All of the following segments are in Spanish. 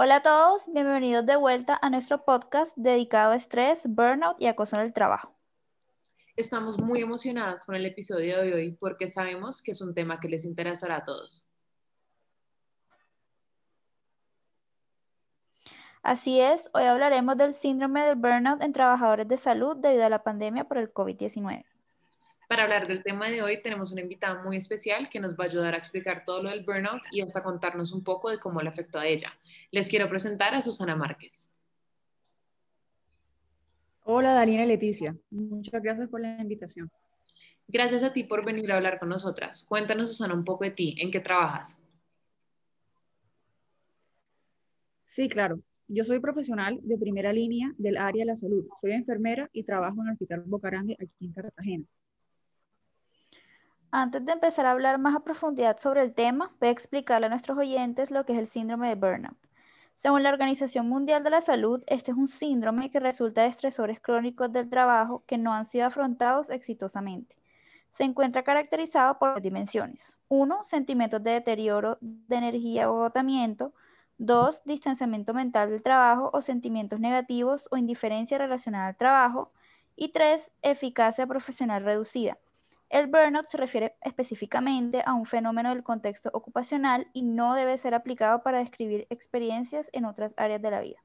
Hola a todos, bienvenidos de vuelta a nuestro podcast dedicado a estrés, burnout y acoso en el trabajo. Estamos muy emocionadas con el episodio de hoy porque sabemos que es un tema que les interesará a todos. Así es, hoy hablaremos del síndrome del burnout en trabajadores de salud debido a la pandemia por el COVID-19. Para hablar del tema de hoy tenemos una invitada muy especial que nos va a ayudar a explicar todo lo del burnout y hasta contarnos un poco de cómo le afectó a ella. Les quiero presentar a Susana Márquez. Hola, Daniela y Leticia. Muchas gracias por la invitación. Gracias a ti por venir a hablar con nosotras. Cuéntanos, Susana, un poco de ti. ¿En qué trabajas? Sí, claro. Yo soy profesional de primera línea del área de la salud. Soy enfermera y trabajo en el Hospital Bocarande aquí en Cartagena. Antes de empezar a hablar más a profundidad sobre el tema, voy a explicarle a nuestros oyentes lo que es el síndrome de burnout. Según la Organización Mundial de la Salud, este es un síndrome que resulta de estresores crónicos del trabajo que no han sido afrontados exitosamente. Se encuentra caracterizado por dimensiones. Uno, sentimientos de deterioro de energía o agotamiento. Dos, distanciamiento mental del trabajo o sentimientos negativos o indiferencia relacionada al trabajo. Y tres, eficacia profesional reducida el burnout se refiere específicamente a un fenómeno del contexto ocupacional y no debe ser aplicado para describir experiencias en otras áreas de la vida.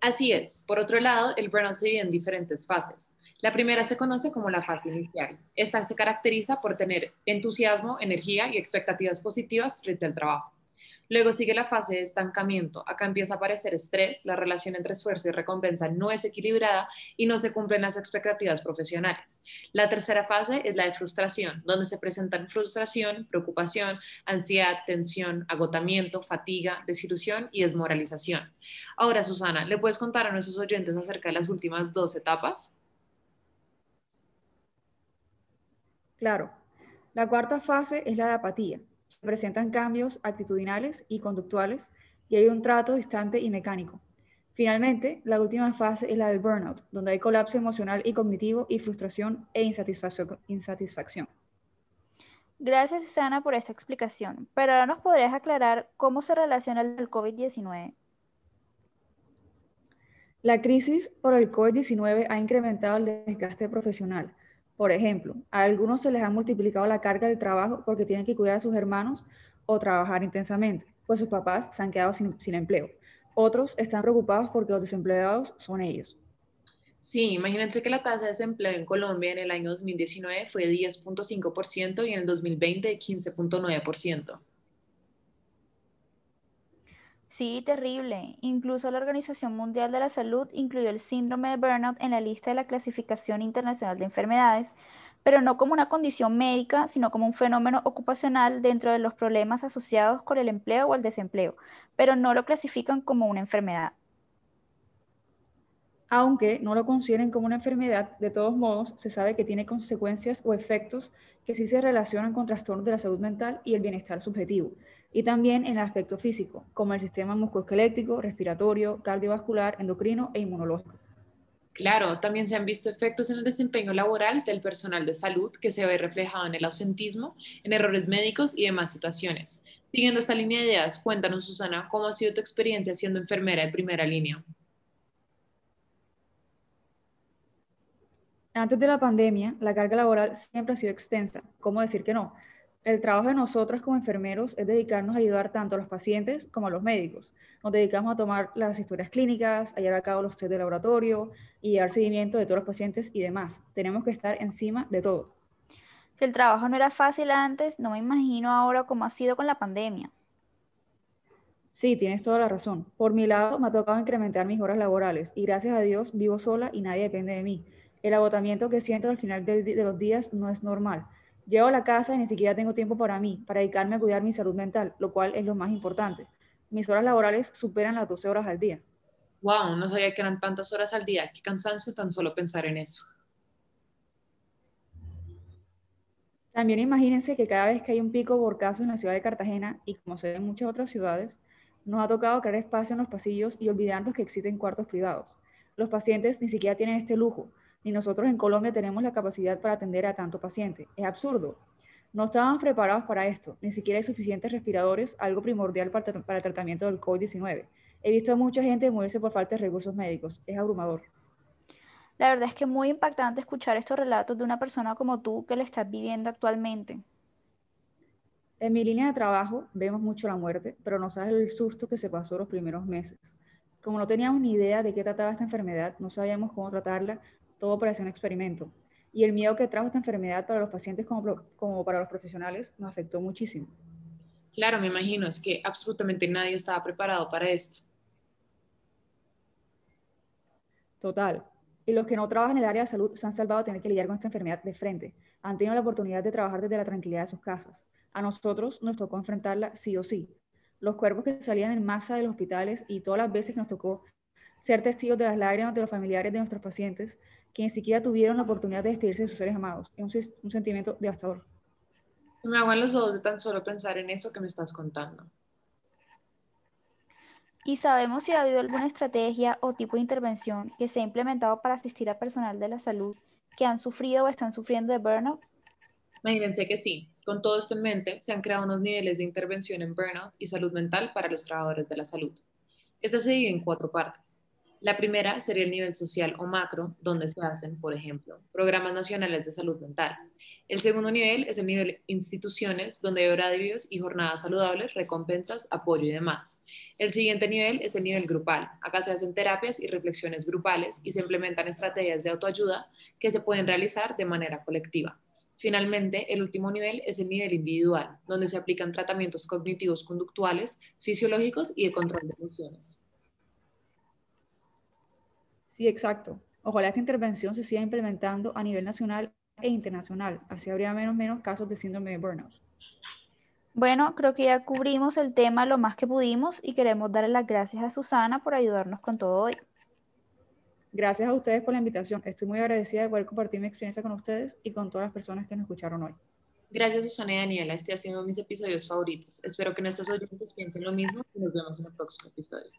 Así es. Por otro lado, el burnout se divide en diferentes fases. La primera se conoce como la fase inicial. Esta se caracteriza por tener entusiasmo, energía y expectativas positivas frente al trabajo. Luego sigue la fase de estancamiento. Acá empieza a aparecer estrés, la relación entre esfuerzo y recompensa no es equilibrada y no se cumplen las expectativas profesionales. La tercera fase es la de frustración, donde se presentan frustración, preocupación, ansiedad, tensión, agotamiento, fatiga, desilusión y desmoralización. Ahora, Susana, ¿le puedes contar a nuestros oyentes acerca de las últimas dos etapas? Claro. La cuarta fase es la de apatía presentan cambios actitudinales y conductuales y hay un trato distante y mecánico. Finalmente, la última fase es la del burnout, donde hay colapso emocional y cognitivo y frustración e insatisfacción. Gracias, Susana, por esta explicación. Pero ahora nos podrías aclarar cómo se relaciona el COVID-19. La crisis por el COVID-19 ha incrementado el desgaste profesional, por ejemplo, a algunos se les ha multiplicado la carga del trabajo porque tienen que cuidar a sus hermanos o trabajar intensamente, pues sus papás se han quedado sin, empleo. Otros están preocupados porque los desempleados son ellos. Sí, imagínense que la tasa de desempleo en Colombia en el año 2019 fue de 10.5% y en el 2020 de 15.9%. Sí, terrible. Incluso la Organización Mundial de la Salud incluyó el síndrome de burnout en la lista de la clasificación internacional de enfermedades, pero no como una condición médica, sino como un fenómeno ocupacional dentro de los problemas asociados con el empleo o el desempleo, pero no lo clasifican como una enfermedad. Aunque no lo consideren como una enfermedad, de todos modos se sabe que tiene consecuencias o efectos que sí se relacionan con trastornos de la salud mental y el bienestar subjetivo, y también en el aspecto físico, como el sistema musculoesquelético, respiratorio, cardiovascular, endocrino e inmunológico. Claro, también se han visto efectos en el desempeño laboral del personal de salud que se ve reflejado en el ausentismo, en errores médicos y demás situaciones. Siguiendo esta línea de ideas, cuéntanos, Susana, ¿cómo ha sido tu experiencia siendo enfermera de primera línea? Antes de la pandemia, la carga laboral siempre ha sido extensa. ¿Cómo decir que no? El trabajo de nosotros como enfermeros es dedicarnos a ayudar tanto a los pacientes como a los médicos. Nos dedicamos a tomar las historias clínicas, a llevar a cabo los test de laboratorio y dar seguimiento de todos los pacientes y demás. Tenemos que estar encima de todo. Si el trabajo no era fácil antes, no me imagino ahora cómo ha sido con la pandemia. Sí, tienes toda la razón. Por mi lado, me ha tocado incrementar mis horas laborales y gracias a Dios vivo sola y nadie depende de mí. El agotamiento que siento al final de los días no es normal Llego a la casa y ni siquiera tengo tiempo para mí, para dedicarme a cuidar mi salud mental, lo cual es lo más importante. Mis horas laborales superan las 12 horas al día. Wow, no sabía que eran tantas horas al día. Qué cansancio tan solo pensar en eso. También imagínense que cada vez que hay un pico por caso en la ciudad de Cartagena, y como se ve en muchas otras ciudades, nos ha tocado crear espacio en los pasillos y olvidarnos que existen cuartos privados. Los pacientes ni siquiera tienen este lujo, ni nosotros en Colombia tenemos la capacidad para atender a tanto paciente. Es absurdo. No estábamos preparados para esto, ni siquiera hay suficientes respiradores, algo primordial para, para el tratamiento del COVID-19. He visto a mucha gente morirse por falta de recursos médicos. Es abrumador. La verdad es que es muy impactante escuchar estos relatos de una persona como tú que lo estás viviendo actualmente. En mi línea de trabajo vemos mucho la muerte, pero no sabes el susto que se pasó los primeros meses. Como no teníamos ni idea de qué trataba esta enfermedad, no sabíamos cómo tratarla, todo parecía un experimento. Y el miedo que trajo esta enfermedad para los pacientes como, como para los profesionales nos afectó muchísimo. Claro, me imagino, es que absolutamente nadie estaba preparado para esto. Total. Y los que no trabajan en el área de salud se han salvado de tener que lidiar con esta enfermedad de frente. Han tenido la oportunidad de trabajar desde la tranquilidad de sus casas. A nosotros nos tocó enfrentarla sí o sí. Los cuerpos que salían en masa de los hospitales y todas las veces que nos tocó ser testigos de las lágrimas de los familiares de nuestros pacientes que ni siquiera tuvieron la oportunidad de despedirse de sus seres amados. Es un, un sentimiento devastador. Me aguan los ojos de tan solo pensar en eso que me estás contando. ¿Y sabemos si ha habido alguna estrategia o tipo de intervención que se ha implementado para asistir a personal de la salud que han sufrido o están sufriendo de burnout? Imagínense que sí. Con todo esto en mente, se han creado unos niveles de intervención en burnout y salud mental para los trabajadores de la salud. Esta se divide en cuatro partes. La primera sería el nivel social o macro, donde se hacen, por ejemplo, programas nacionales de salud mental. El segundo nivel es el nivel instituciones, donde hay horarios y jornadas saludables, recompensas, apoyo y demás. El siguiente nivel es el nivel grupal. Acá se hacen terapias y reflexiones grupales y se implementan estrategias de autoayuda que se pueden realizar de manera colectiva. Finalmente, el último nivel es el nivel individual, donde se aplican tratamientos cognitivos conductuales, fisiológicos y de control de emociones. Sí, exacto. Ojalá esta intervención se siga implementando a nivel nacional e internacional. Así habría menos menos casos de síndrome de burnout. Bueno, creo que ya cubrimos el tema lo más que pudimos y queremos darle las gracias a Susana por ayudarnos con todo hoy. Gracias a ustedes por la invitación. Estoy muy agradecida de poder compartir mi experiencia con ustedes y con todas las personas que nos escucharon hoy. Gracias Susana y Daniela. Este ha sido mis episodios favoritos. Espero que nuestros oyentes piensen lo mismo y nos vemos en el próximo episodio.